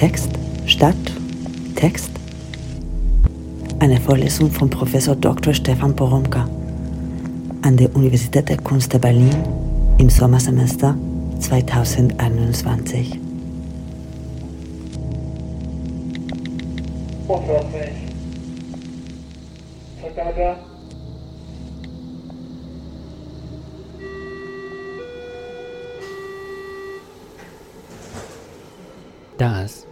Text, Stadt, Text. Eine Vorlesung von Professor Dr. Stefan Poromka an der Universität der Kunst der Berlin im Sommersemester 2021. Vorfahrt Vergabe. Das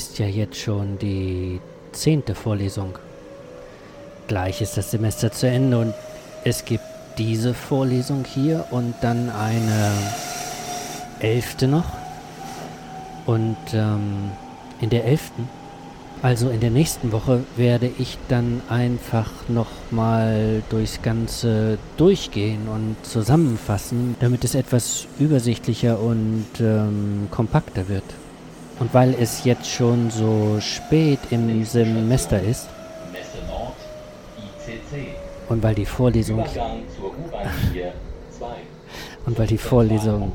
ist ja jetzt schon die zehnte Vorlesung. Gleich ist das Semester zu Ende und es gibt diese Vorlesung hier und dann eine elfte noch. Und ähm, in der elften also in der nächsten Woche werde ich dann einfach nochmal durchs Ganze durchgehen und zusammenfassen, damit es etwas übersichtlicher und ähm, kompakter wird. Und weil es jetzt schon so spät im Semester ist und weil die Vorlesung und weil die Vorlesung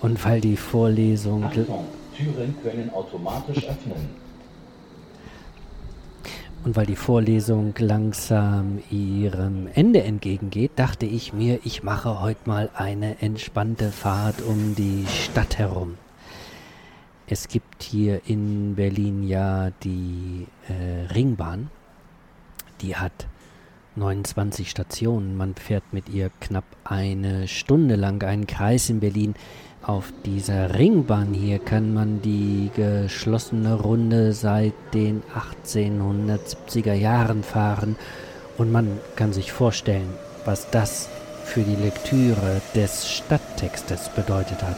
und weil die Vorlesung Türen können automatisch öffnen. Und weil die Vorlesung langsam ihrem Ende entgegengeht, dachte ich mir, ich mache heute mal eine entspannte Fahrt um die Stadt herum. Es gibt hier in Berlin ja die äh, Ringbahn. Die hat 29 Stationen. Man fährt mit ihr knapp eine Stunde lang einen Kreis in Berlin. Auf dieser Ringbahn hier kann man die geschlossene Runde seit den 1870er Jahren fahren und man kann sich vorstellen, was das für die Lektüre des Stadttextes bedeutet hat.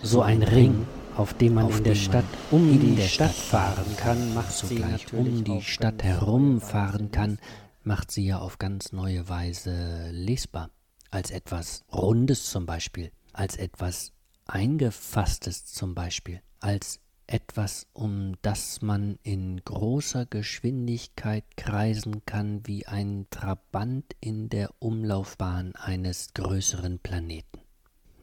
So ein Ring, auf dem man auf in der Stadt um in die Stadt fahren kann, macht zugleich um die Stadt herumfahren kann, macht sie ja auf ganz neue Weise lesbar. Als etwas Rundes zum Beispiel als etwas Eingefasstes zum Beispiel, als etwas, um das man in großer Geschwindigkeit kreisen kann wie ein Trabant in der Umlaufbahn eines größeren Planeten.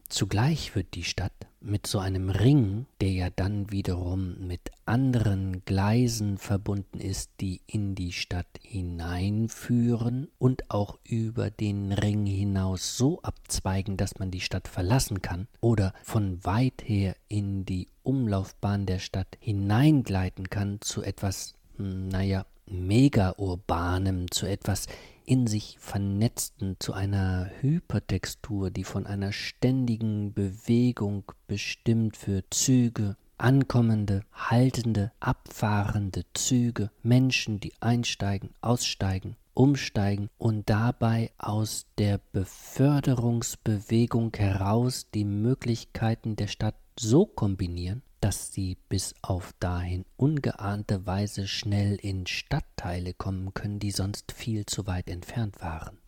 Zugleich wird die Stadt mit so einem Ring, der ja dann wiederum mit anderen Gleisen verbunden ist, die in die Stadt hineinführen und auch über den Ring hinaus so abzweigen, dass man die Stadt verlassen kann oder von weit her in die Umlaufbahn der Stadt hineingleiten kann zu etwas, hm, naja, mega-urbanem, zu etwas in sich vernetzten zu einer Hypertextur, die von einer ständigen Bewegung bestimmt wird, Züge, ankommende, haltende, abfahrende Züge, Menschen, die einsteigen, aussteigen, umsteigen und dabei aus der Beförderungsbewegung heraus die Möglichkeiten der Stadt so kombinieren, dass sie bis auf dahin ungeahnte Weise schnell in Stadtteile kommen können, die sonst viel zu weit entfernt waren.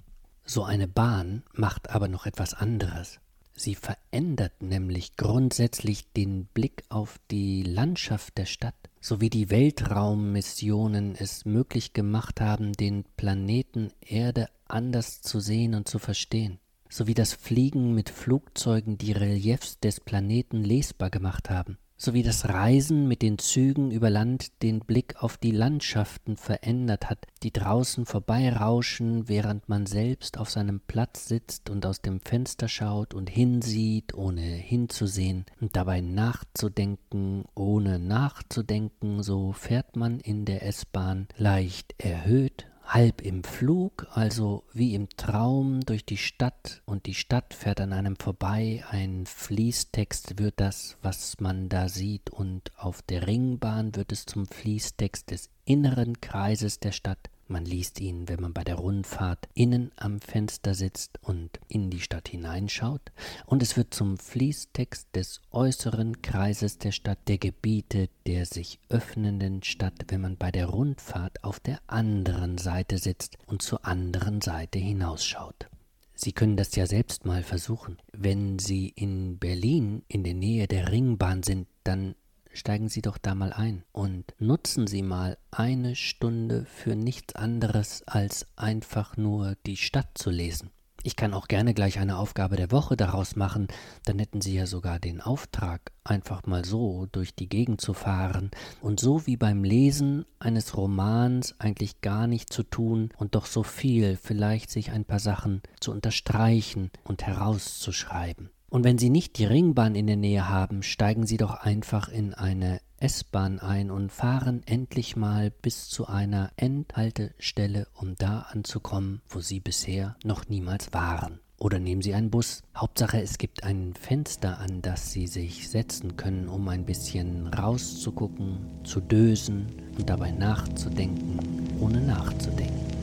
So eine Bahn macht aber noch etwas anderes. Sie verändert nämlich grundsätzlich den Blick auf die Landschaft der Stadt, so wie die Weltraummissionen es möglich gemacht haben, den Planeten Erde anders zu sehen und zu verstehen, so wie das Fliegen mit Flugzeugen die Reliefs des Planeten lesbar gemacht haben sowie das Reisen mit den Zügen über Land den Blick auf die Landschaften verändert hat, die draußen vorbeirauschen, während man selbst auf seinem Platz sitzt und aus dem Fenster schaut und hinsieht, ohne hinzusehen, und dabei nachzudenken, ohne nachzudenken, so fährt man in der S-Bahn leicht erhöht halb im Flug, also wie im Traum durch die Stadt und die Stadt fährt an einem vorbei, ein Fließtext wird das, was man da sieht und auf der Ringbahn wird es zum Fließtext des inneren Kreises der Stadt man liest ihn, wenn man bei der Rundfahrt innen am Fenster sitzt und in die Stadt hineinschaut, und es wird zum Fließtext des äußeren Kreises der Stadt, der Gebiete der sich öffnenden Stadt, wenn man bei der Rundfahrt auf der anderen Seite sitzt und zur anderen Seite hinausschaut. Sie können das ja selbst mal versuchen. Wenn Sie in Berlin in der Nähe der Ringbahn sind, dann steigen Sie doch da mal ein und nutzen Sie mal eine Stunde für nichts anderes als einfach nur die Stadt zu lesen. Ich kann auch gerne gleich eine Aufgabe der Woche daraus machen, dann hätten Sie ja sogar den Auftrag, einfach mal so durch die Gegend zu fahren und so wie beim Lesen eines Romans eigentlich gar nicht zu tun und doch so viel, vielleicht sich ein paar Sachen zu unterstreichen und herauszuschreiben. Und wenn Sie nicht die Ringbahn in der Nähe haben, steigen Sie doch einfach in eine S-Bahn ein und fahren endlich mal bis zu einer Endhaltestelle, um da anzukommen, wo Sie bisher noch niemals waren. Oder nehmen Sie einen Bus. Hauptsache, es gibt ein Fenster, an das Sie sich setzen können, um ein bisschen rauszugucken, zu dösen und dabei nachzudenken, ohne nachzudenken.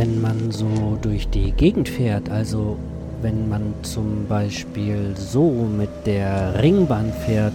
Wenn man so durch die Gegend fährt, also wenn man zum Beispiel so mit der Ringbahn fährt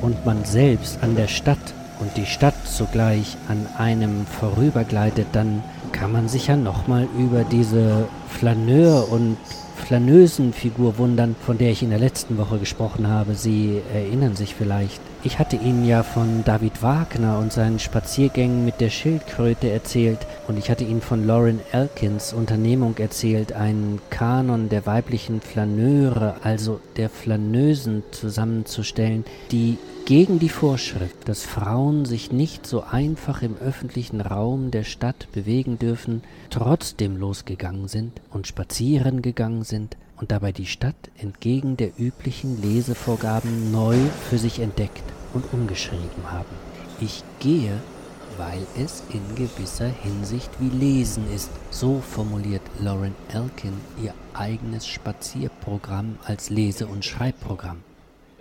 und man selbst an der Stadt und die Stadt zugleich an einem vorübergleitet, dann kann man sich ja nochmal über diese Flaneur- und Flaneusenfigur wundern, von der ich in der letzten Woche gesprochen habe. Sie erinnern sich vielleicht. Ich hatte Ihnen ja von David Wagner und seinen Spaziergängen mit der Schildkröte erzählt und ich hatte Ihnen von Lauren Elkins Unternehmung erzählt, einen Kanon der weiblichen Flaneure, also der Flaneusen zusammenzustellen, die gegen die Vorschrift, dass Frauen sich nicht so einfach im öffentlichen Raum der Stadt bewegen dürfen, trotzdem losgegangen sind und spazieren gegangen sind und dabei die Stadt entgegen der üblichen Lesevorgaben neu für sich entdeckt und umgeschrieben haben. Ich gehe, weil es in gewisser Hinsicht wie Lesen ist. So formuliert Lauren Elkin ihr eigenes Spazierprogramm als Lese- und Schreibprogramm.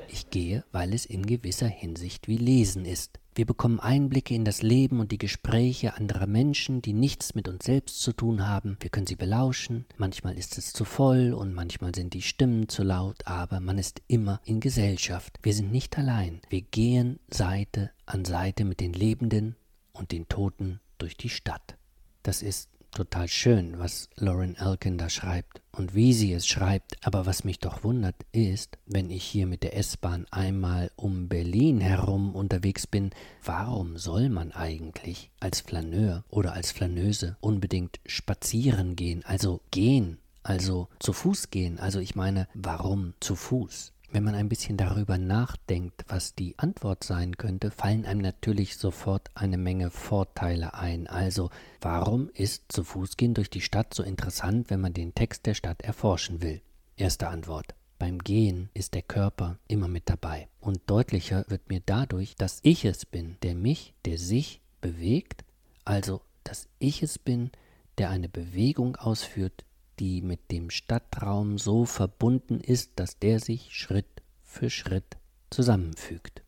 Ich gehe, weil es in gewisser Hinsicht wie Lesen ist. Wir bekommen Einblicke in das Leben und die Gespräche anderer Menschen, die nichts mit uns selbst zu tun haben. Wir können sie belauschen. Manchmal ist es zu voll und manchmal sind die Stimmen zu laut, aber man ist immer in Gesellschaft. Wir sind nicht allein. Wir gehen Seite an Seite mit den Lebenden und den Toten durch die Stadt. Das ist total schön, was Lauren Elkin da schreibt und wie sie es schreibt, aber was mich doch wundert ist, wenn ich hier mit der S-Bahn einmal um Berlin herum unterwegs bin, warum soll man eigentlich als Flaneur oder als Flaneuse unbedingt spazieren gehen, also gehen, also zu Fuß gehen, also ich meine, warum zu Fuß? Wenn man ein bisschen darüber nachdenkt, was die Antwort sein könnte, fallen einem natürlich sofort eine Menge Vorteile ein. Also, warum ist zu Fuß gehen durch die Stadt so interessant, wenn man den Text der Stadt erforschen will? Erste Antwort. Beim Gehen ist der Körper immer mit dabei. Und deutlicher wird mir dadurch, dass ich es bin, der mich, der sich bewegt, also dass ich es bin, der eine Bewegung ausführt, die mit dem Stadtraum so verbunden ist, dass der sich Schritt für Schritt zusammenfügt.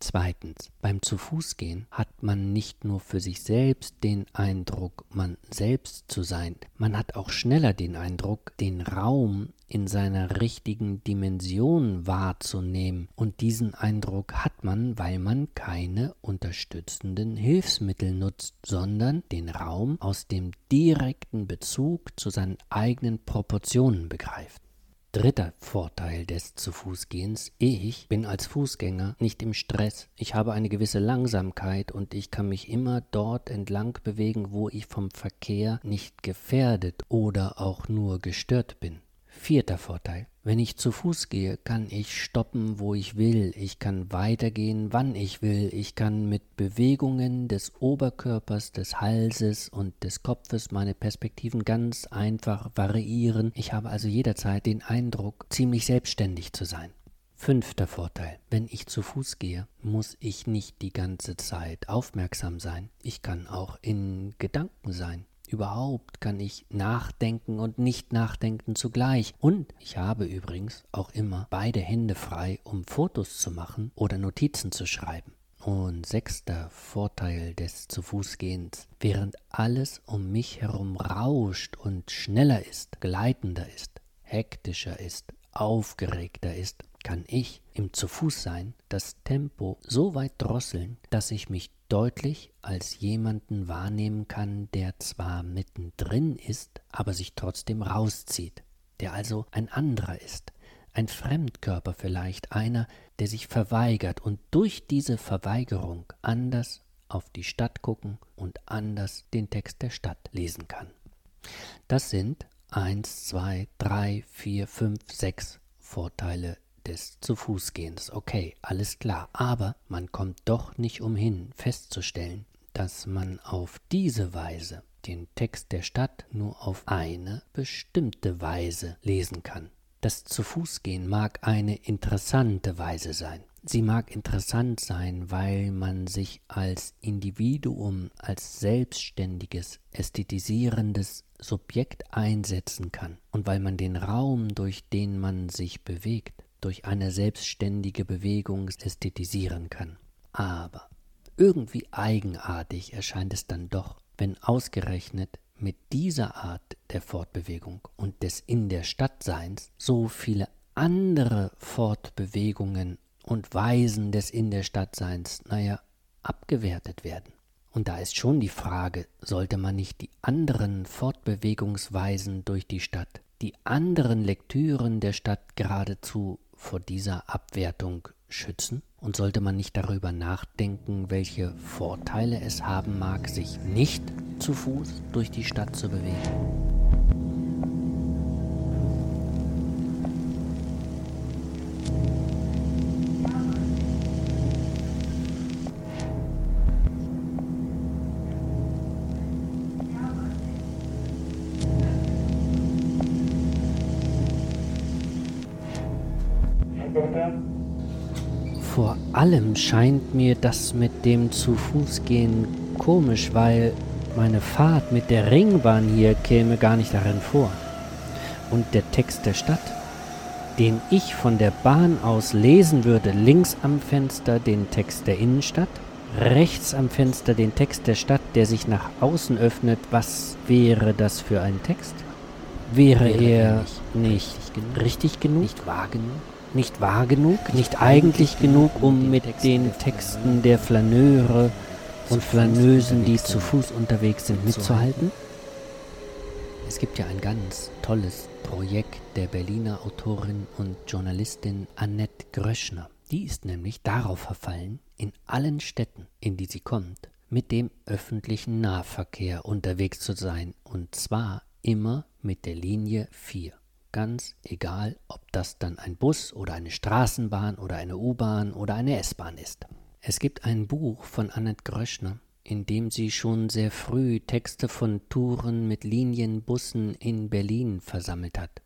Zweitens, beim Zu-Fuß-Gehen hat man nicht nur für sich selbst den Eindruck, man selbst zu sein, man hat auch schneller den Eindruck, den Raum in seiner richtigen Dimension wahrzunehmen. Und diesen Eindruck hat man, weil man keine unterstützenden Hilfsmittel nutzt, sondern den Raum aus dem direkten Bezug zu seinen eigenen Proportionen begreift. Dritter Vorteil des zu Fuß Gehens. Ich bin als Fußgänger nicht im Stress. Ich habe eine gewisse Langsamkeit und ich kann mich immer dort entlang bewegen, wo ich vom Verkehr nicht gefährdet oder auch nur gestört bin. Vierter Vorteil. Wenn ich zu Fuß gehe, kann ich stoppen, wo ich will. Ich kann weitergehen, wann ich will. Ich kann mit Bewegungen des Oberkörpers, des Halses und des Kopfes meine Perspektiven ganz einfach variieren. Ich habe also jederzeit den Eindruck, ziemlich selbstständig zu sein. Fünfter Vorteil. Wenn ich zu Fuß gehe, muss ich nicht die ganze Zeit aufmerksam sein. Ich kann auch in Gedanken sein. Überhaupt kann ich nachdenken und nicht nachdenken zugleich. Und ich habe übrigens auch immer beide Hände frei, um Fotos zu machen oder Notizen zu schreiben. Und sechster Vorteil des zu Fuß gehens, während alles um mich herum rauscht und schneller ist, gleitender ist, hektischer ist, aufgeregter ist, kann ich im zu Fuß sein das Tempo so weit drosseln, dass ich mich deutlich als jemanden wahrnehmen kann, der zwar mittendrin ist, aber sich trotzdem rauszieht, der also ein anderer ist, ein Fremdkörper vielleicht, einer, der sich verweigert und durch diese Verweigerung anders auf die Stadt gucken und anders den Text der Stadt lesen kann. Das sind eins, zwei, drei, vier, fünf, sechs Vorteile des zu Fuß gehens. Okay, alles klar. Aber man kommt doch nicht umhin festzustellen, dass man auf diese Weise den Text der Stadt nur auf eine bestimmte Weise lesen kann. Das zu Fuß gehen mag eine interessante Weise sein. Sie mag interessant sein, weil man sich als Individuum, als selbstständiges, ästhetisierendes Subjekt einsetzen kann und weil man den Raum, durch den man sich bewegt, durch eine selbstständige Bewegung ästhetisieren kann. Aber irgendwie eigenartig erscheint es dann doch, wenn ausgerechnet mit dieser Art der Fortbewegung und des in der Stadt Seins so viele andere Fortbewegungen und Weisen des in der Stadt Seins, naja, abgewertet werden. Und da ist schon die Frage, sollte man nicht die anderen Fortbewegungsweisen durch die Stadt, die anderen Lektüren der Stadt geradezu vor dieser Abwertung schützen? Und sollte man nicht darüber nachdenken, welche Vorteile es haben mag, sich nicht zu Fuß durch die Stadt zu bewegen? Allem scheint mir das mit dem zu Fuß gehen komisch, weil meine Fahrt mit der Ringbahn hier käme gar nicht darin vor. Und der Text der Stadt, den ich von der Bahn aus lesen würde, links am Fenster den Text der Innenstadt, rechts am Fenster den Text der Stadt, der sich nach außen öffnet, was wäre das für ein Text? Wäre, wäre er nicht, richtig genug, richtig genug, nicht wahr genug? Nicht wahr genug, nicht eigentlich genug, um mit den Texten der Flaneure und Flaneusen, die zu Fuß unterwegs sind, mitzuhalten? Es gibt ja ein ganz tolles Projekt der Berliner Autorin und Journalistin Annette Gröschner. Die ist nämlich darauf verfallen, in allen Städten, in die sie kommt, mit dem öffentlichen Nahverkehr unterwegs zu sein, und zwar immer mit der Linie 4 ganz egal, ob das dann ein Bus oder eine Straßenbahn oder eine U-Bahn oder eine S-Bahn ist. Es gibt ein Buch von Annette Gröschner, in dem sie schon sehr früh Texte von Touren mit Linienbussen in Berlin versammelt hat.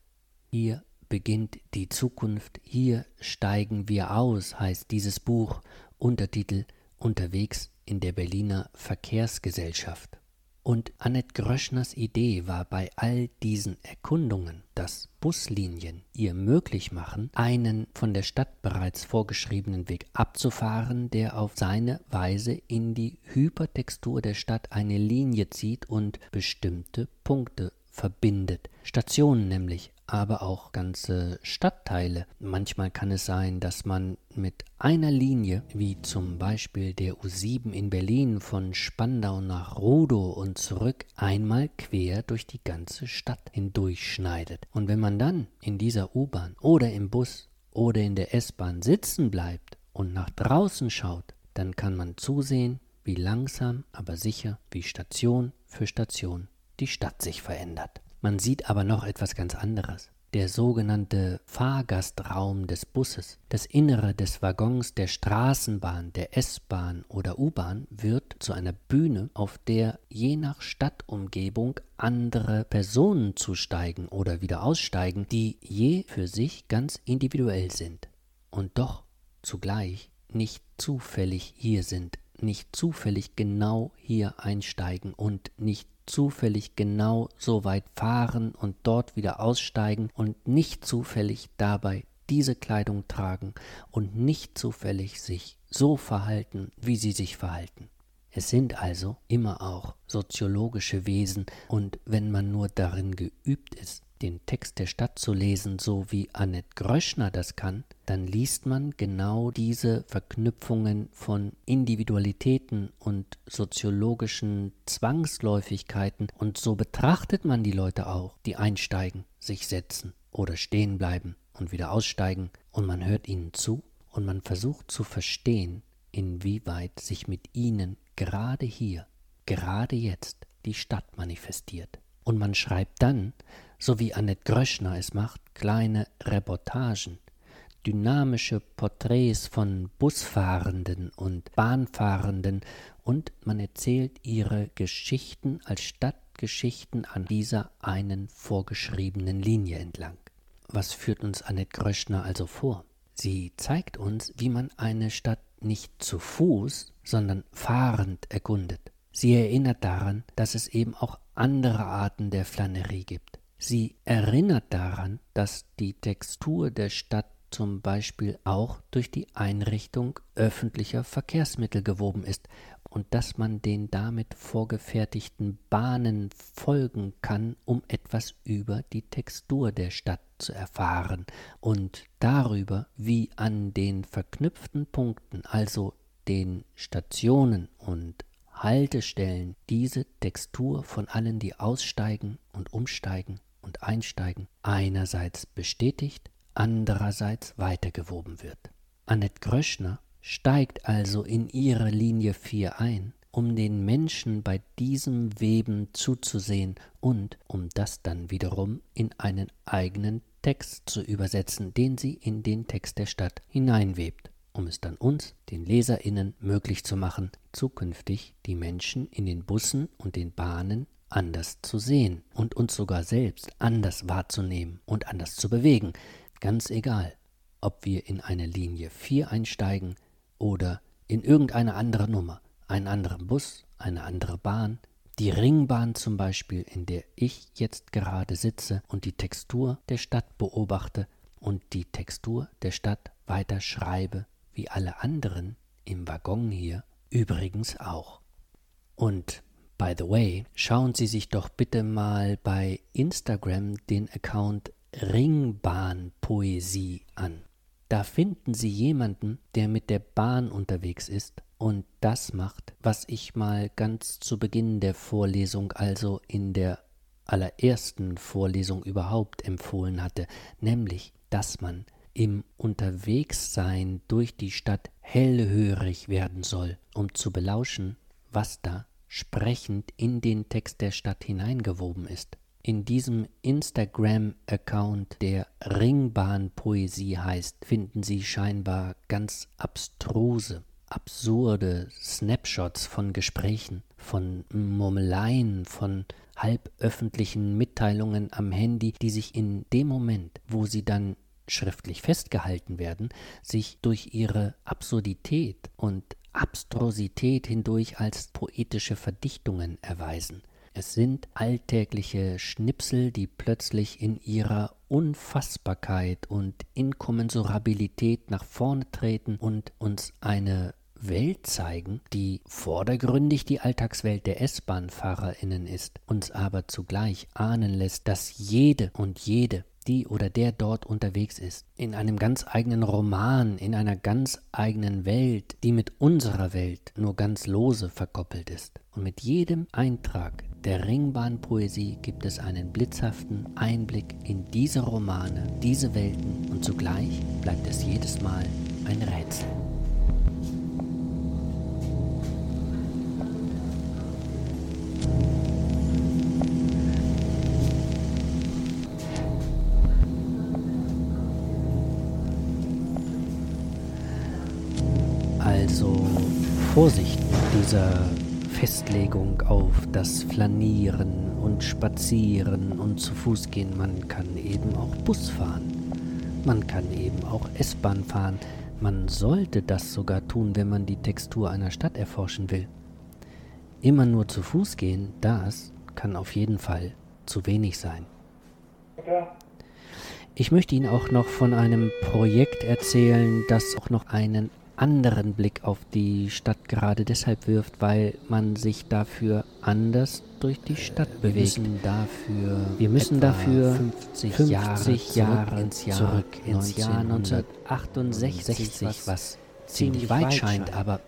Hier beginnt die Zukunft, hier steigen wir aus, heißt dieses Buch, Untertitel Unterwegs in der Berliner Verkehrsgesellschaft. Und Annette Gröschners Idee war bei all diesen Erkundungen, dass Buslinien ihr möglich machen, einen von der Stadt bereits vorgeschriebenen Weg abzufahren, der auf seine Weise in die Hypertextur der Stadt eine Linie zieht und bestimmte Punkte verbindet. Stationen nämlich, aber auch ganze Stadtteile. Manchmal kann es sein, dass man mit einer Linie, wie zum Beispiel der U7 in Berlin von Spandau nach Rudow und zurück, einmal quer durch die ganze Stadt hindurchschneidet. Und wenn man dann in dieser U-Bahn oder im Bus oder in der S-Bahn sitzen bleibt und nach draußen schaut, dann kann man zusehen, wie langsam, aber sicher, wie Station für Station die Stadt sich verändert. Man sieht aber noch etwas ganz anderes. Der sogenannte Fahrgastraum des Busses, das Innere des Waggons der Straßenbahn, der S-Bahn oder U-Bahn wird zu einer Bühne, auf der je nach Stadtumgebung andere Personen zusteigen oder wieder aussteigen, die je für sich ganz individuell sind und doch zugleich nicht zufällig hier sind, nicht zufällig genau hier einsteigen und nicht zufällig genau so weit fahren und dort wieder aussteigen und nicht zufällig dabei diese Kleidung tragen und nicht zufällig sich so verhalten, wie sie sich verhalten. Es sind also immer auch soziologische Wesen, und wenn man nur darin geübt ist, den Text der Stadt zu lesen, so wie Annette Gröschner das kann, dann liest man genau diese Verknüpfungen von Individualitäten und soziologischen Zwangsläufigkeiten und so betrachtet man die Leute auch, die einsteigen, sich setzen oder stehen bleiben und wieder aussteigen und man hört ihnen zu und man versucht zu verstehen, inwieweit sich mit ihnen gerade hier, gerade jetzt die Stadt manifestiert. Und man schreibt dann, so wie Annette Gröschner es macht, kleine Reportagen, dynamische Porträts von Busfahrenden und Bahnfahrenden und man erzählt ihre Geschichten als Stadtgeschichten an dieser einen vorgeschriebenen Linie entlang. Was führt uns Annette Gröschner also vor? Sie zeigt uns, wie man eine Stadt nicht zu Fuß, sondern fahrend erkundet. Sie erinnert daran, dass es eben auch andere Arten der Flanerie gibt. Sie erinnert daran, dass die Textur der Stadt zum Beispiel auch durch die Einrichtung öffentlicher Verkehrsmittel gewoben ist und dass man den damit vorgefertigten Bahnen folgen kann, um etwas über die Textur der Stadt zu erfahren und darüber, wie an den verknüpften Punkten, also den Stationen und Haltestellen, diese Textur von allen, die aussteigen und umsteigen und einsteigen, einerseits bestätigt, andererseits weitergewoben wird. Annette Gröschner steigt also in ihre Linie 4 ein, um den Menschen bei diesem Weben zuzusehen und um das dann wiederum in einen eigenen Text zu übersetzen, den sie in den Text der Stadt hineinwebt, um es dann uns, den Leserinnen, möglich zu machen, zukünftig die Menschen in den Bussen und den Bahnen anders zu sehen und uns sogar selbst anders wahrzunehmen und anders zu bewegen, ganz egal, ob wir in eine Linie 4 einsteigen oder in irgendeine andere Nummer, einen anderen Bus, eine andere Bahn, die Ringbahn zum Beispiel, in der ich jetzt gerade sitze und die Textur der Stadt beobachte und die Textur der Stadt weiter schreibe, wie alle anderen im Waggon hier übrigens auch. Und by the way, schauen Sie sich doch bitte mal bei Instagram den Account Ringbahnpoesie an. Da finden Sie jemanden, der mit der Bahn unterwegs ist und das macht, was ich mal ganz zu Beginn der Vorlesung, also in der allerersten Vorlesung überhaupt empfohlen hatte, nämlich, dass man im Unterwegssein durch die Stadt hellhörig werden soll, um zu belauschen, was da sprechend in den Text der Stadt hineingewoben ist. In diesem Instagram-Account, der Ringbahnpoesie heißt, finden Sie scheinbar ganz abstruse, absurde Snapshots von Gesprächen, von Murmeleien, von halböffentlichen Mitteilungen am Handy, die sich in dem Moment, wo sie dann schriftlich festgehalten werden, sich durch ihre Absurdität und Abstrusität hindurch als poetische Verdichtungen erweisen. Es sind alltägliche Schnipsel, die plötzlich in ihrer Unfassbarkeit und Inkommensurabilität nach vorne treten und uns eine Welt zeigen, die vordergründig die Alltagswelt der S-Bahn-FahrerInnen ist, uns aber zugleich ahnen lässt, dass jede und jede die oder der dort unterwegs ist, in einem ganz eigenen Roman, in einer ganz eigenen Welt, die mit unserer Welt nur ganz lose verkoppelt ist. Und mit jedem Eintrag der Ringbahnpoesie gibt es einen blitzhaften Einblick in diese Romane, diese Welten und zugleich bleibt es jedes Mal ein Rätsel. Vorsicht mit dieser Festlegung auf das Flanieren und Spazieren und zu Fuß gehen. Man kann eben auch Bus fahren. Man kann eben auch S-Bahn fahren. Man sollte das sogar tun, wenn man die Textur einer Stadt erforschen will. Immer nur zu Fuß gehen, das kann auf jeden Fall zu wenig sein. Ich möchte Ihnen auch noch von einem Projekt erzählen, das auch noch einen anderen Blick auf die Stadt gerade deshalb wirft, weil man sich dafür anders durch die Stadt bewegt. Wir müssen dafür, wir müssen dafür 50, 50 Jahre, Jahre ins Jahr, zurück ins Jahr 1968, was ziemlich weit scheint, aber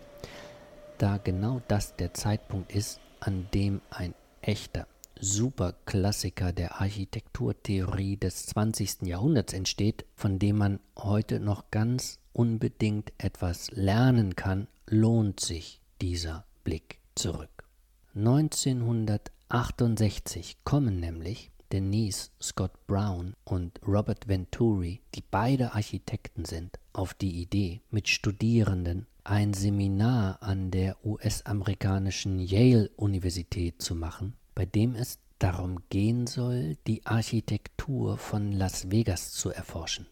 da genau das der Zeitpunkt ist, an dem ein echter Superklassiker der Architekturtheorie des 20. Jahrhunderts entsteht, von dem man heute noch ganz unbedingt etwas lernen kann, lohnt sich dieser Blick zurück. 1968 kommen nämlich Denise Scott Brown und Robert Venturi, die beide Architekten sind, auf die Idee, mit Studierenden ein Seminar an der US-amerikanischen Yale-Universität zu machen, bei dem es darum gehen soll, die Architektur von Las Vegas zu erforschen.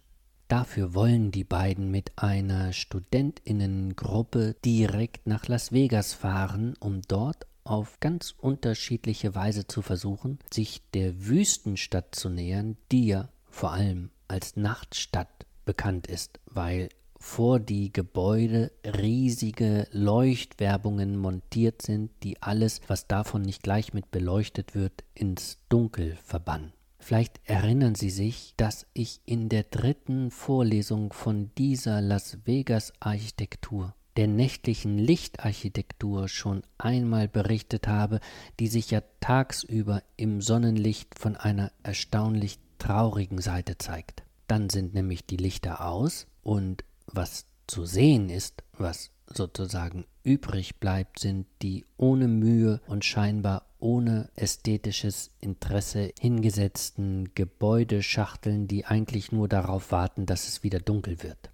Dafür wollen die beiden mit einer Studentinnengruppe direkt nach Las Vegas fahren, um dort auf ganz unterschiedliche Weise zu versuchen, sich der Wüstenstadt zu nähern, die ja vor allem als Nachtstadt bekannt ist, weil vor die Gebäude riesige Leuchtwerbungen montiert sind, die alles, was davon nicht gleich mit beleuchtet wird, ins Dunkel verbannen. Vielleicht erinnern Sie sich, dass ich in der dritten Vorlesung von dieser Las Vegas Architektur, der nächtlichen Lichtarchitektur schon einmal berichtet habe, die sich ja tagsüber im Sonnenlicht von einer erstaunlich traurigen Seite zeigt. Dann sind nämlich die Lichter aus und was zu sehen ist, was sozusagen übrig bleibt, sind die ohne Mühe und scheinbar ohne ästhetisches Interesse hingesetzten Gebäudeschachteln, die eigentlich nur darauf warten, dass es wieder dunkel wird.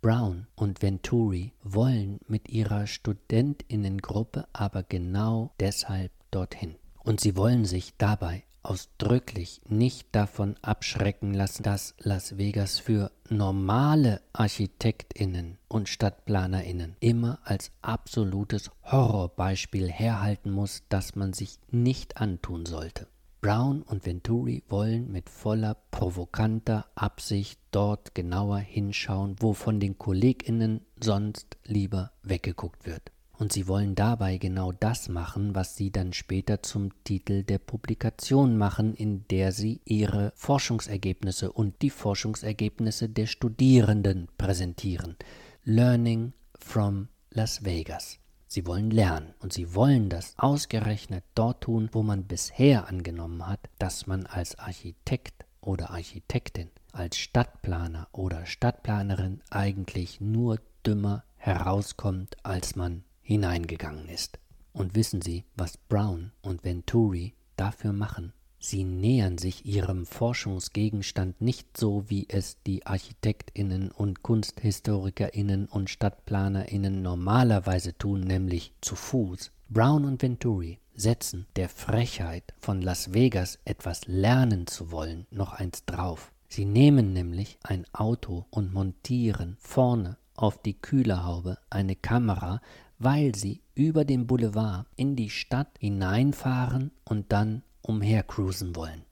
Brown und Venturi wollen mit ihrer Studentinnengruppe aber genau deshalb dorthin. Und sie wollen sich dabei ausdrücklich nicht davon abschrecken lassen, dass Las Vegas für normale Architektinnen und Stadtplanerinnen immer als absolutes Horrorbeispiel herhalten muss, das man sich nicht antun sollte. Brown und Venturi wollen mit voller provokanter Absicht dort genauer hinschauen, wo von den Kolleginnen sonst lieber weggeguckt wird und sie wollen dabei genau das machen, was sie dann später zum Titel der Publikation machen, in der sie ihre Forschungsergebnisse und die Forschungsergebnisse der Studierenden präsentieren. Learning from Las Vegas. Sie wollen lernen und sie wollen das ausgerechnet dort tun, wo man bisher angenommen hat, dass man als Architekt oder Architektin, als Stadtplaner oder Stadtplanerin eigentlich nur dümmer herauskommt, als man hineingegangen ist. Und wissen Sie, was Brown und Venturi dafür machen? Sie nähern sich ihrem Forschungsgegenstand nicht so, wie es die Architektinnen und Kunsthistorikerinnen und Stadtplanerinnen normalerweise tun, nämlich zu Fuß. Brown und Venturi setzen der Frechheit von Las Vegas etwas lernen zu wollen noch eins drauf. Sie nehmen nämlich ein Auto und montieren vorne auf die Kühlerhaube eine Kamera, weil sie über den Boulevard in die Stadt hineinfahren und dann umhercruisen wollen.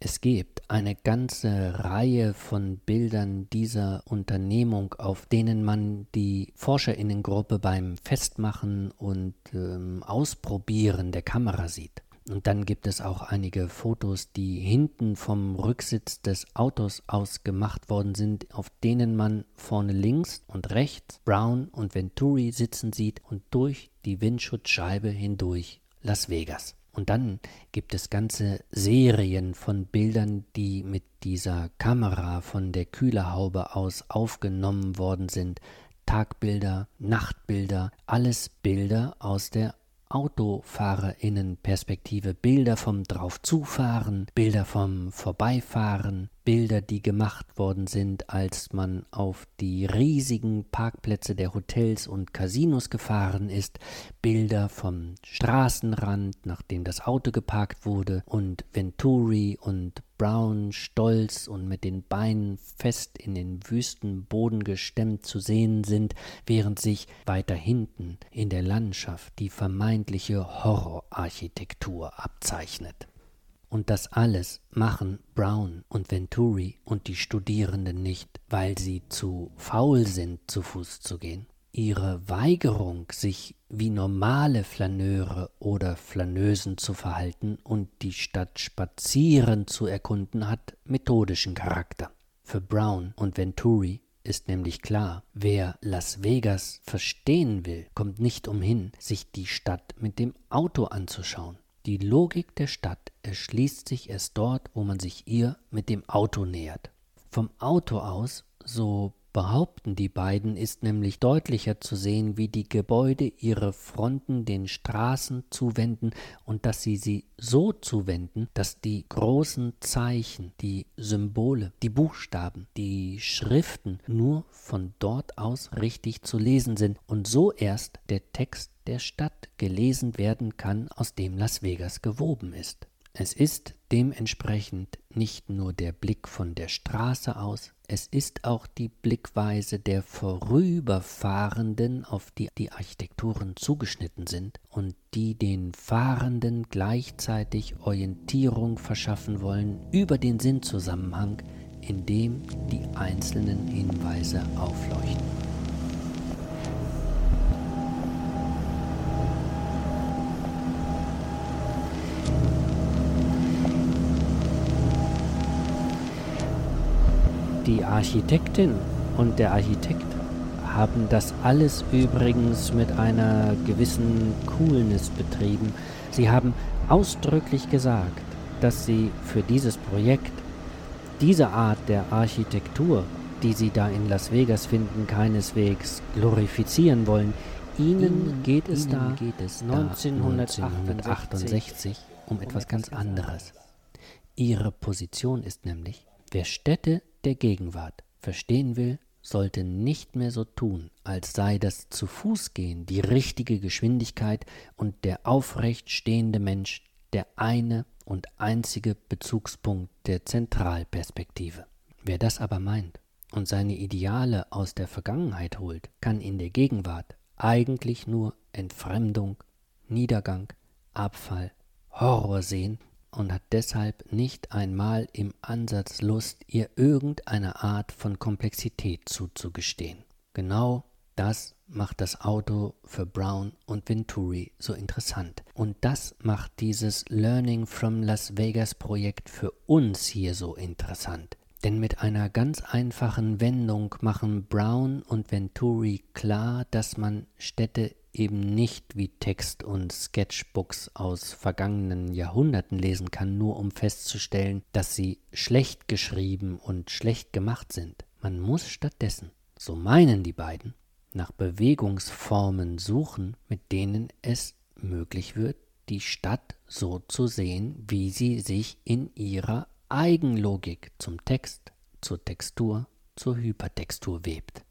Es gibt eine ganze Reihe von Bildern dieser Unternehmung, auf denen man die Forscherinnengruppe beim Festmachen und ähm, Ausprobieren der Kamera sieht. Und dann gibt es auch einige Fotos, die hinten vom Rücksitz des Autos aus gemacht worden sind, auf denen man vorne links und rechts Brown und Venturi sitzen sieht und durch die Windschutzscheibe hindurch Las Vegas. Und dann gibt es ganze Serien von Bildern, die mit dieser Kamera von der Kühlerhaube aus aufgenommen worden sind. Tagbilder, Nachtbilder, alles Bilder aus der Autofahrerinnenperspektive, Bilder vom Draufzufahren, Bilder vom Vorbeifahren, Bilder, die gemacht worden sind, als man auf die riesigen Parkplätze der Hotels und Casinos gefahren ist, Bilder vom Straßenrand, nachdem das Auto geparkt wurde, und Venturi und Brown stolz und mit den Beinen fest in den Wüstenboden gestemmt zu sehen sind, während sich weiter hinten in der Landschaft die vermeintliche Horrorarchitektur abzeichnet. Und das alles machen Brown und Venturi und die Studierenden nicht, weil sie zu faul sind, zu Fuß zu gehen. ihre Weigerung, sich wie normale Flaneure oder Flaneusen zu verhalten und die Stadt spazieren zu erkunden, hat methodischen Charakter. Für Brown und Venturi ist nämlich klar, wer Las Vegas verstehen will, kommt nicht umhin, sich die Stadt mit dem Auto anzuschauen. Die Logik der Stadt erschließt sich erst dort, wo man sich ihr mit dem Auto nähert. Vom Auto aus, so behaupten die beiden, ist nämlich deutlicher zu sehen, wie die Gebäude ihre Fronten den Straßen zuwenden und dass sie sie so zuwenden, dass die großen Zeichen, die Symbole, die Buchstaben, die Schriften nur von dort aus richtig zu lesen sind und so erst der Text der Stadt gelesen werden kann, aus dem Las Vegas gewoben ist. Es ist dementsprechend nicht nur der Blick von der Straße aus, es ist auch die Blickweise der Vorüberfahrenden, auf die die Architekturen zugeschnitten sind und die den Fahrenden gleichzeitig Orientierung verschaffen wollen über den Sinnzusammenhang, in dem die einzelnen Hinweise aufleuchten. Die Architektin und der Architekt haben das alles übrigens mit einer gewissen Coolness betrieben. Sie haben ausdrücklich gesagt, dass sie für dieses Projekt diese Art der Architektur, die sie da in Las Vegas finden, keineswegs glorifizieren wollen. Ihnen geht es da geht es 1968 um etwas ganz anderes. Ihre Position ist nämlich, wer Städte der Gegenwart verstehen will, sollte nicht mehr so tun, als sei das zu Fuß gehen die richtige Geschwindigkeit und der aufrecht stehende Mensch der eine und einzige Bezugspunkt der Zentralperspektive. Wer das aber meint und seine Ideale aus der Vergangenheit holt, kann in der Gegenwart eigentlich nur Entfremdung, Niedergang, Abfall, Horror sehen und hat deshalb nicht einmal im Ansatz Lust, ihr irgendeine Art von Komplexität zuzugestehen. Genau das macht das Auto für Brown und Venturi so interessant. Und das macht dieses Learning from Las Vegas Projekt für uns hier so interessant. Denn mit einer ganz einfachen Wendung machen Brown und Venturi klar, dass man Städte eben nicht wie Text und Sketchbooks aus vergangenen Jahrhunderten lesen kann, nur um festzustellen, dass sie schlecht geschrieben und schlecht gemacht sind. Man muss stattdessen, so meinen die beiden, nach Bewegungsformen suchen, mit denen es möglich wird, die Stadt so zu sehen, wie sie sich in ihrer Eigenlogik zum Text, zur Textur, zur Hypertextur webt.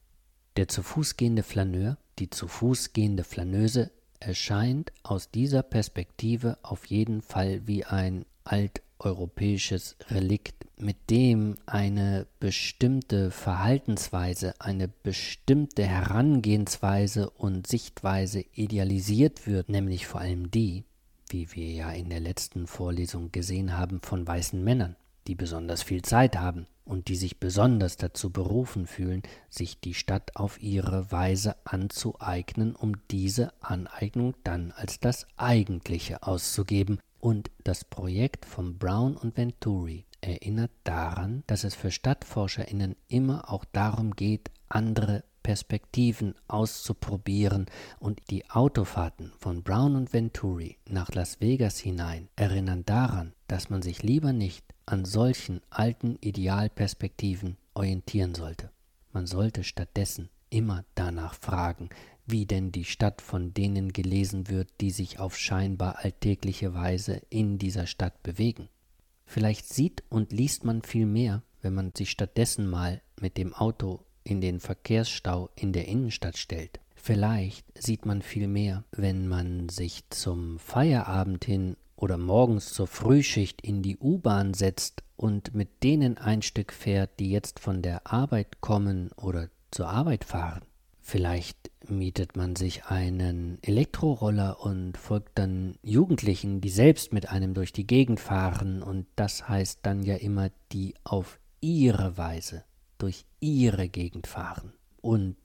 Der zu Fuß gehende Flaneur die zu Fuß gehende Flaneuse erscheint aus dieser Perspektive auf jeden Fall wie ein alteuropäisches Relikt, mit dem eine bestimmte Verhaltensweise, eine bestimmte Herangehensweise und Sichtweise idealisiert wird, nämlich vor allem die, wie wir ja in der letzten Vorlesung gesehen haben, von weißen Männern, die besonders viel Zeit haben, und die sich besonders dazu berufen fühlen, sich die Stadt auf ihre Weise anzueignen, um diese Aneignung dann als das Eigentliche auszugeben. Und das Projekt von Brown und Venturi erinnert daran, dass es für Stadtforscherinnen immer auch darum geht, andere Perspektiven auszuprobieren und die Autofahrten von Brown und Venturi nach Las Vegas hinein erinnern daran, dass man sich lieber nicht an solchen alten Idealperspektiven orientieren sollte. Man sollte stattdessen immer danach fragen, wie denn die Stadt von denen gelesen wird, die sich auf scheinbar alltägliche Weise in dieser Stadt bewegen. Vielleicht sieht und liest man viel mehr, wenn man sich stattdessen mal mit dem Auto in den Verkehrsstau in der Innenstadt stellt. Vielleicht sieht man viel mehr, wenn man sich zum Feierabend hin oder morgens zur Frühschicht in die U-Bahn setzt und mit denen ein Stück fährt, die jetzt von der Arbeit kommen oder zur Arbeit fahren. Vielleicht mietet man sich einen Elektroroller und folgt dann Jugendlichen, die selbst mit einem durch die Gegend fahren, und das heißt dann ja immer, die auf ihre Weise durch ihre Gegend fahren. Und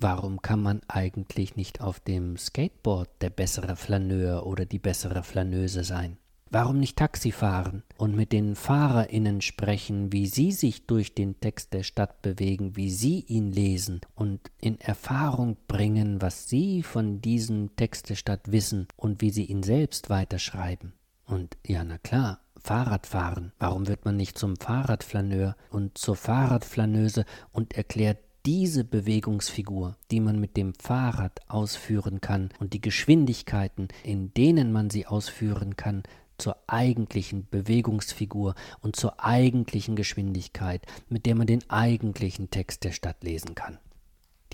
Warum kann man eigentlich nicht auf dem Skateboard der bessere Flaneur oder die bessere Flaneuse sein? Warum nicht Taxi fahren und mit den FahrerInnen sprechen, wie sie sich durch den Text der Stadt bewegen, wie sie ihn lesen und in Erfahrung bringen, was sie von diesem Text der Stadt wissen und wie sie ihn selbst weiterschreiben? Und ja, na klar, Fahrradfahren. Warum wird man nicht zum Fahrradflaneur und zur Fahrradflaneuse und erklärt diese Bewegungsfigur, die man mit dem Fahrrad ausführen kann und die Geschwindigkeiten, in denen man sie ausführen kann, zur eigentlichen Bewegungsfigur und zur eigentlichen Geschwindigkeit, mit der man den eigentlichen Text der Stadt lesen kann?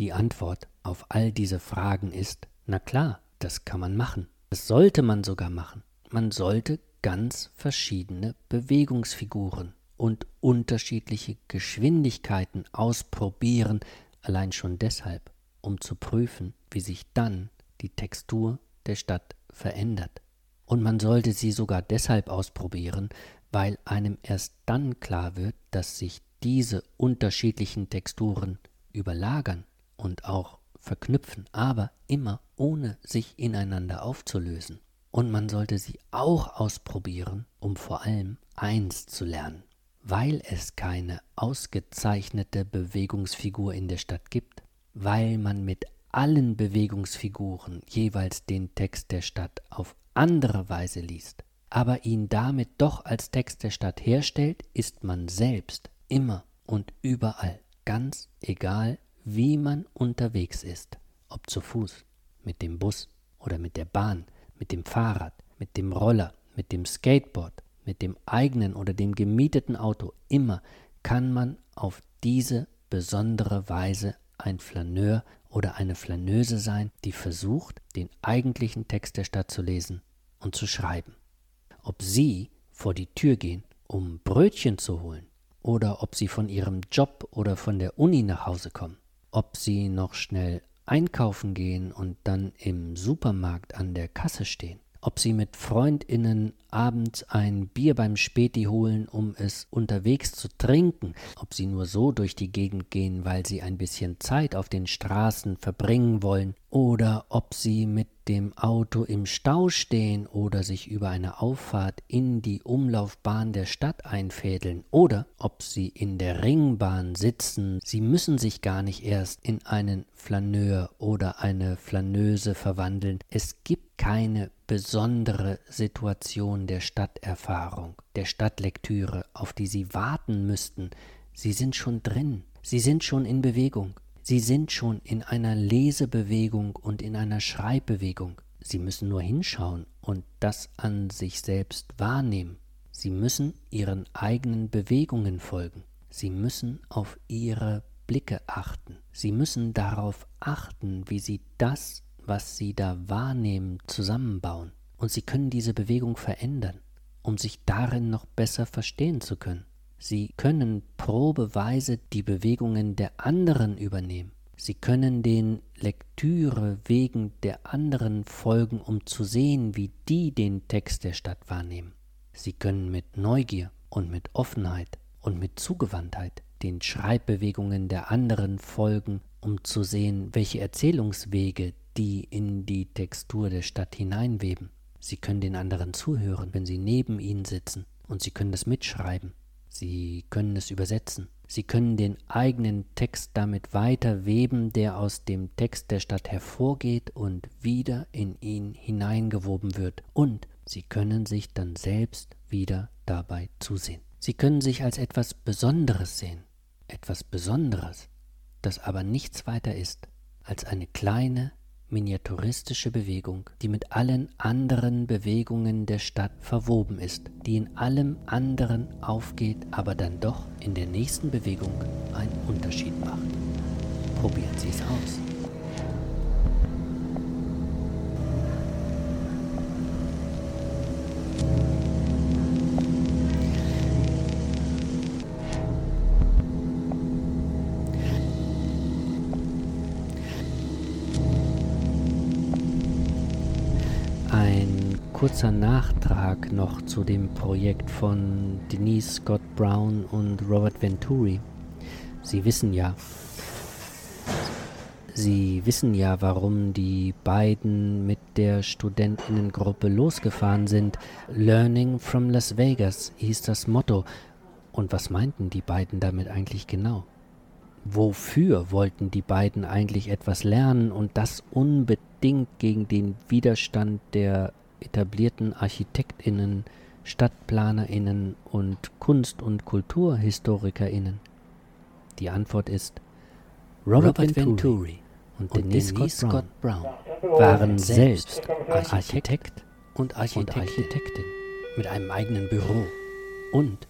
Die Antwort auf all diese Fragen ist, na klar, das kann man machen. Das sollte man sogar machen. Man sollte ganz verschiedene Bewegungsfiguren und unterschiedliche Geschwindigkeiten ausprobieren, allein schon deshalb, um zu prüfen, wie sich dann die Textur der Stadt verändert. Und man sollte sie sogar deshalb ausprobieren, weil einem erst dann klar wird, dass sich diese unterschiedlichen Texturen überlagern und auch verknüpfen, aber immer ohne sich ineinander aufzulösen. Und man sollte sie auch ausprobieren, um vor allem eins zu lernen. Weil es keine ausgezeichnete Bewegungsfigur in der Stadt gibt, weil man mit allen Bewegungsfiguren jeweils den Text der Stadt auf andere Weise liest, aber ihn damit doch als Text der Stadt herstellt, ist man selbst immer und überall, ganz egal, wie man unterwegs ist, ob zu Fuß, mit dem Bus oder mit der Bahn, mit dem Fahrrad, mit dem Roller, mit dem Skateboard, mit dem eigenen oder dem gemieteten Auto, immer kann man auf diese besondere Weise ein Flaneur oder eine Flaneuse sein, die versucht, den eigentlichen Text der Stadt zu lesen und zu schreiben. Ob Sie vor die Tür gehen, um Brötchen zu holen, oder ob Sie von Ihrem Job oder von der Uni nach Hause kommen, ob Sie noch schnell einkaufen gehen und dann im Supermarkt an der Kasse stehen, ob Sie mit Freundinnen abends ein Bier beim Späti holen, um es unterwegs zu trinken, ob sie nur so durch die Gegend gehen, weil sie ein bisschen Zeit auf den Straßen verbringen wollen, oder ob sie mit dem Auto im Stau stehen oder sich über eine Auffahrt in die Umlaufbahn der Stadt einfädeln, oder ob sie in der Ringbahn sitzen, sie müssen sich gar nicht erst in einen Flaneur oder eine Flaneuse verwandeln. Es gibt keine besondere Situation der Stadterfahrung, der Stadtlektüre, auf die Sie warten müssten. Sie sind schon drin, Sie sind schon in Bewegung, Sie sind schon in einer Lesebewegung und in einer Schreibbewegung. Sie müssen nur hinschauen und das an sich selbst wahrnehmen. Sie müssen Ihren eigenen Bewegungen folgen. Sie müssen auf Ihre Blicke achten. Sie müssen darauf achten, wie Sie das, was Sie da wahrnehmen, zusammenbauen und sie können diese Bewegung verändern, um sich darin noch besser verstehen zu können. Sie können probeweise die Bewegungen der anderen übernehmen. Sie können den Lektüre wegen der anderen folgen, um zu sehen, wie die den Text der Stadt wahrnehmen. Sie können mit Neugier und mit Offenheit und mit Zugewandtheit den Schreibbewegungen der anderen folgen, um zu sehen, welche Erzählungswege die in die Textur der Stadt hineinweben. Sie können den anderen zuhören, wenn sie neben ihnen sitzen, und sie können das mitschreiben. Sie können es übersetzen. Sie können den eigenen Text damit weiter weben, der aus dem Text der Stadt hervorgeht und wieder in ihn hineingewoben wird. Und Sie können sich dann selbst wieder dabei zusehen. Sie können sich als etwas Besonderes sehen. Etwas Besonderes, das aber nichts weiter ist als eine kleine, miniaturistische Bewegung, die mit allen anderen Bewegungen der Stadt verwoben ist, die in allem anderen aufgeht, aber dann doch in der nächsten Bewegung einen Unterschied macht. Probieren Sie es aus. Kurzer Nachtrag noch zu dem Projekt von Denise Scott Brown und Robert Venturi. Sie wissen ja, Sie wissen ja, warum die beiden mit der Studentinnengruppe losgefahren sind. Learning from Las Vegas hieß das Motto. Und was meinten die beiden damit eigentlich genau? Wofür wollten die beiden eigentlich etwas lernen und das unbedingt gegen den Widerstand der etablierten Architektinnen, Stadtplanerinnen und Kunst- und Kulturhistorikerinnen? Die Antwort ist Robert, Robert Venturi, und, und Denise Scott, Scott Brown waren selbst Architekt und, Architekt und Architektin mit einem eigenen Büro und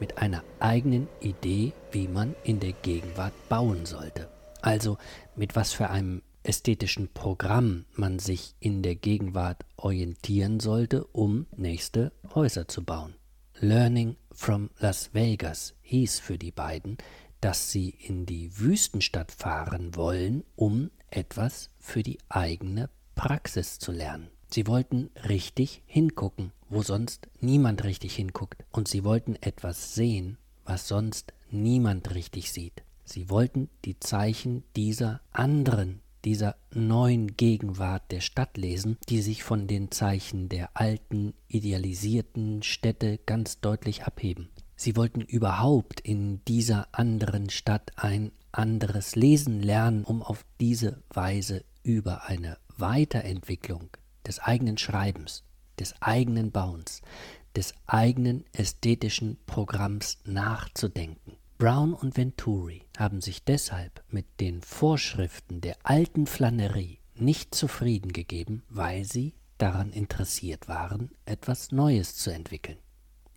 mit einer eigenen Idee, wie man in der Gegenwart bauen sollte. Also mit was für einem ästhetischen Programm man sich in der Gegenwart orientieren sollte, um nächste Häuser zu bauen. Learning from Las Vegas hieß für die beiden, dass sie in die Wüstenstadt fahren wollen, um etwas für die eigene Praxis zu lernen. Sie wollten richtig hingucken, wo sonst niemand richtig hinguckt. Und sie wollten etwas sehen, was sonst niemand richtig sieht. Sie wollten die Zeichen dieser anderen, dieser neuen Gegenwart der Stadt lesen, die sich von den Zeichen der alten, idealisierten Städte ganz deutlich abheben. Sie wollten überhaupt in dieser anderen Stadt ein anderes Lesen lernen, um auf diese Weise über eine Weiterentwicklung des eigenen Schreibens, des eigenen Bauens, des eigenen ästhetischen Programms nachzudenken. Brown und Venturi haben sich deshalb mit den Vorschriften der alten Flannerie nicht zufrieden gegeben, weil sie daran interessiert waren, etwas Neues zu entwickeln.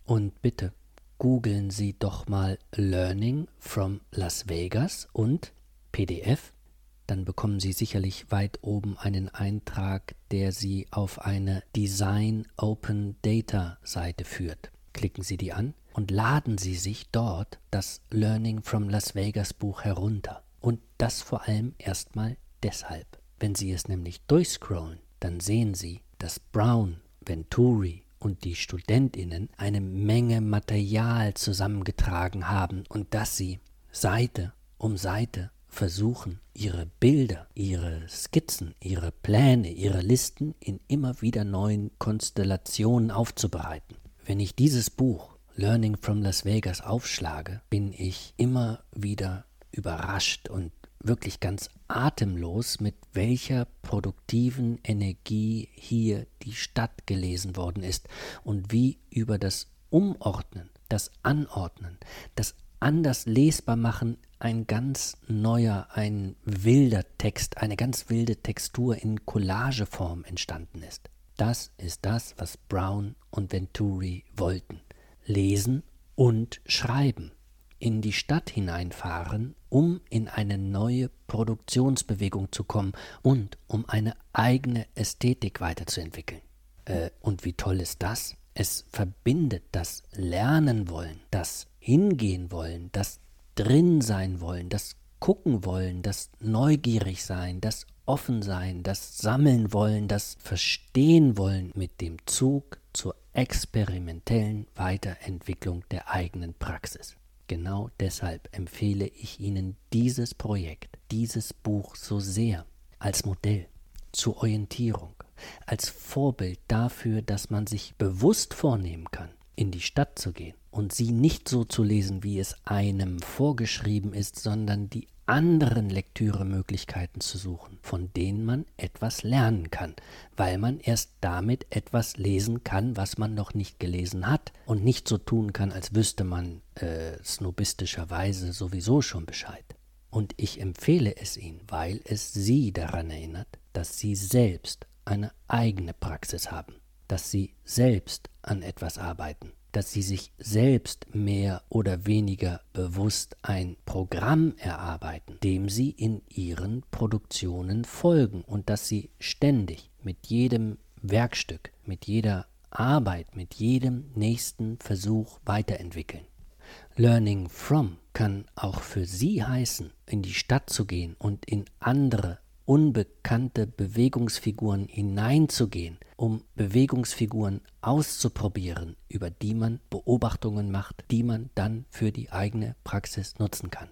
Und bitte, googeln Sie doch mal Learning from Las Vegas und PDF. Dann bekommen Sie sicherlich weit oben einen Eintrag, der Sie auf eine Design Open Data Seite führt. Klicken Sie die an und laden Sie sich dort das Learning from Las Vegas Buch herunter. Und das vor allem erstmal deshalb. Wenn Sie es nämlich durchscrollen, dann sehen Sie, dass Brown, Venturi und die Studentinnen eine Menge Material zusammengetragen haben und dass sie Seite um Seite versuchen, ihre Bilder, ihre Skizzen, ihre Pläne, ihre Listen in immer wieder neuen Konstellationen aufzubereiten. Wenn ich dieses Buch Learning from Las Vegas aufschlage, bin ich immer wieder überrascht und wirklich ganz atemlos, mit welcher produktiven Energie hier die Stadt gelesen worden ist und wie über das Umordnen, das Anordnen, das anders lesbar machen ein ganz neuer, ein wilder Text, eine ganz wilde Textur in Collageform entstanden ist. Das ist das, was Brown und Venturi wollten. Lesen und schreiben in die Stadt hineinfahren, um in eine neue Produktionsbewegung zu kommen und um eine eigene Ästhetik weiterzuentwickeln. Äh, und wie toll ist das? Es verbindet das Lernen wollen, das Hingehen wollen, das Drin sein wollen, das Gucken wollen, das Neugierig sein, das Offen sein, das Sammeln wollen, das Verstehen wollen mit dem Zug zur experimentellen Weiterentwicklung der eigenen Praxis. Genau deshalb empfehle ich Ihnen dieses Projekt, dieses Buch so sehr als Modell zur Orientierung, als Vorbild dafür, dass man sich bewusst vornehmen kann, in die Stadt zu gehen und sie nicht so zu lesen, wie es einem vorgeschrieben ist, sondern die anderen Lektüremöglichkeiten zu suchen, von denen man etwas lernen kann, weil man erst damit etwas lesen kann, was man noch nicht gelesen hat und nicht so tun kann, als wüsste man äh, snobistischerweise sowieso schon Bescheid. Und ich empfehle es Ihnen, weil es Sie daran erinnert, dass Sie selbst eine eigene Praxis haben, dass Sie selbst an etwas arbeiten dass sie sich selbst mehr oder weniger bewusst ein Programm erarbeiten, dem sie in ihren Produktionen folgen und dass sie ständig mit jedem Werkstück, mit jeder Arbeit, mit jedem nächsten Versuch weiterentwickeln. Learning from kann auch für Sie heißen, in die Stadt zu gehen und in andere unbekannte Bewegungsfiguren hineinzugehen, um Bewegungsfiguren auszuprobieren, über die man Beobachtungen macht, die man dann für die eigene Praxis nutzen kann.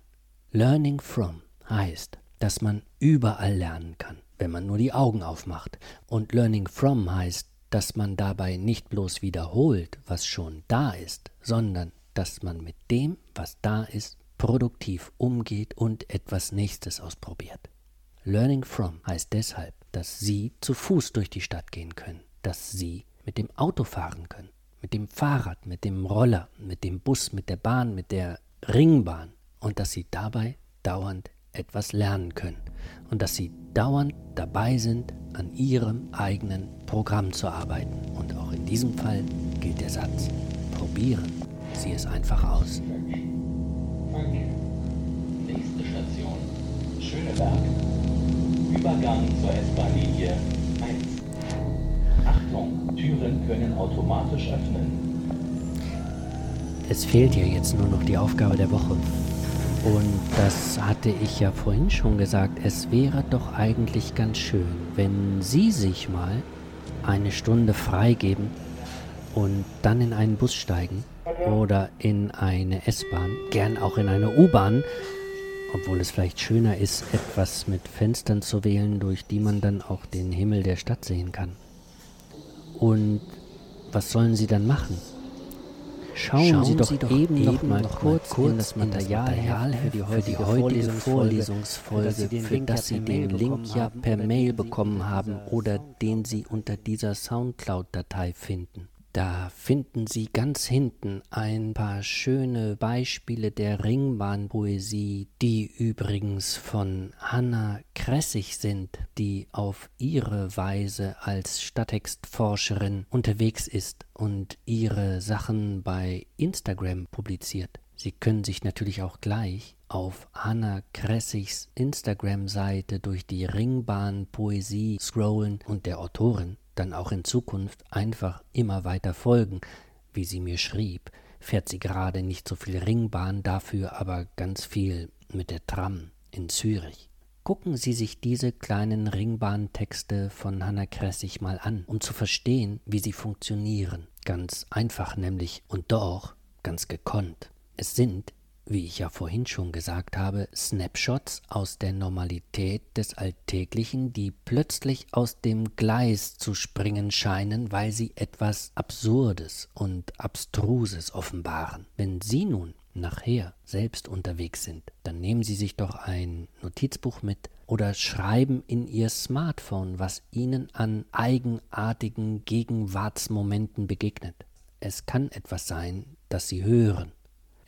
Learning from heißt, dass man überall lernen kann, wenn man nur die Augen aufmacht. Und Learning from heißt, dass man dabei nicht bloß wiederholt, was schon da ist, sondern dass man mit dem, was da ist, produktiv umgeht und etwas Nächstes ausprobiert. Learning from heißt deshalb, dass Sie zu Fuß durch die Stadt gehen können, dass Sie mit dem Auto fahren können, mit dem Fahrrad, mit dem Roller, mit dem Bus, mit der Bahn, mit der Ringbahn und dass Sie dabei dauernd etwas lernen können und dass Sie dauernd dabei sind, an Ihrem eigenen Programm zu arbeiten. Und auch in diesem Fall gilt der Satz, probieren Sie es einfach aus. Nächste Station, Schöneberg. Übergang zur S-Bahn-Linie 1. Achtung, Türen können automatisch öffnen. Es fehlt ja jetzt nur noch die Aufgabe der Woche. Und das hatte ich ja vorhin schon gesagt, es wäre doch eigentlich ganz schön, wenn Sie sich mal eine Stunde freigeben und dann in einen Bus steigen oder in eine S-Bahn, gern auch in eine U-Bahn, obwohl es vielleicht schöner ist, etwas mit Fenstern zu wählen, durch die man dann auch den Himmel der Stadt sehen kann. Und was sollen Sie dann machen? Schauen, Schauen Sie, doch Sie doch eben, noch mal kurz, kurz in das Material, Material für die heutige, für die heutige Vorlesungsfolge, für das Sie den Link ja per Mail bekommen haben oder den Sie unter dieser Soundcloud-Datei finden. Da finden Sie ganz hinten ein paar schöne Beispiele der Ringbahnpoesie, die übrigens von Hanna Kressig sind, die auf ihre Weise als Stadttextforscherin unterwegs ist und ihre Sachen bei Instagram publiziert. Sie können sich natürlich auch gleich auf Hanna Kressigs Instagram-Seite durch die Ringbahn-Poesie scrollen und der Autorin dann auch in Zukunft einfach immer weiter folgen. Wie sie mir schrieb, fährt sie gerade nicht so viel Ringbahn, dafür aber ganz viel mit der Tram in Zürich. Gucken Sie sich diese kleinen Ringbahntexte von Hanna Kressig mal an, um zu verstehen, wie sie funktionieren. Ganz einfach nämlich und doch ganz gekonnt. Es sind wie ich ja vorhin schon gesagt habe, Snapshots aus der Normalität des Alltäglichen, die plötzlich aus dem Gleis zu springen scheinen, weil sie etwas Absurdes und Abstruses offenbaren. Wenn Sie nun nachher selbst unterwegs sind, dann nehmen Sie sich doch ein Notizbuch mit oder schreiben in Ihr Smartphone, was Ihnen an eigenartigen Gegenwartsmomenten begegnet. Es kann etwas sein, das Sie hören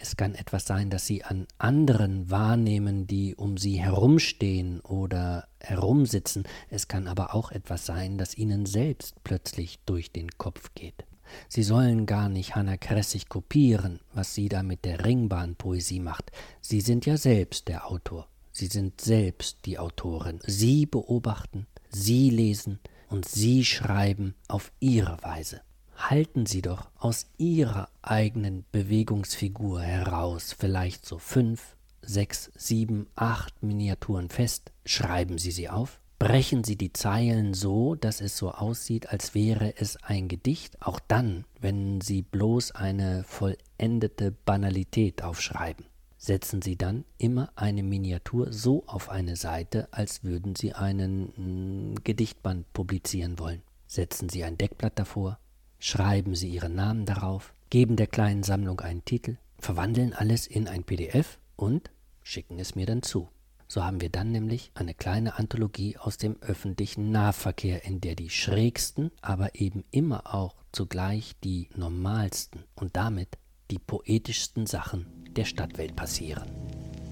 es kann etwas sein, das Sie an anderen wahrnehmen, die um Sie herumstehen oder herumsitzen. Es kann aber auch etwas sein, das Ihnen selbst plötzlich durch den Kopf geht. Sie sollen gar nicht Hanna Kressig kopieren, was sie da mit der Ringbahnpoesie macht. Sie sind ja selbst der Autor. Sie sind selbst die Autorin. Sie beobachten, Sie lesen und Sie schreiben auf Ihre Weise halten Sie doch aus Ihrer eigenen Bewegungsfigur heraus vielleicht so fünf, sechs, sieben, acht Miniaturen fest, schreiben Sie sie auf, brechen Sie die Zeilen so, dass es so aussieht, als wäre es ein Gedicht, auch dann, wenn Sie bloß eine vollendete Banalität aufschreiben. Setzen Sie dann immer eine Miniatur so auf eine Seite, als würden Sie einen hm, Gedichtband publizieren wollen. Setzen Sie ein Deckblatt davor, schreiben Sie Ihren Namen darauf, geben der kleinen Sammlung einen Titel, verwandeln alles in ein PDF und schicken es mir dann zu. So haben wir dann nämlich eine kleine Anthologie aus dem öffentlichen Nahverkehr, in der die schrägsten, aber eben immer auch zugleich die normalsten und damit die poetischsten Sachen der Stadtwelt passieren.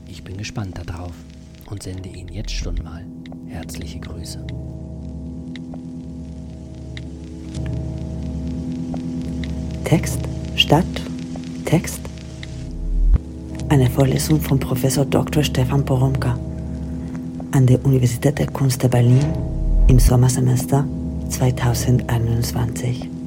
Ich bin gespannt darauf und sende Ihnen jetzt schon mal herzliche Grüße. Text, Stadt, Text. Eine Vorlesung von Professor Dr. Stefan Poromka an der Universität der Kunst der Berlin im Sommersemester 2021.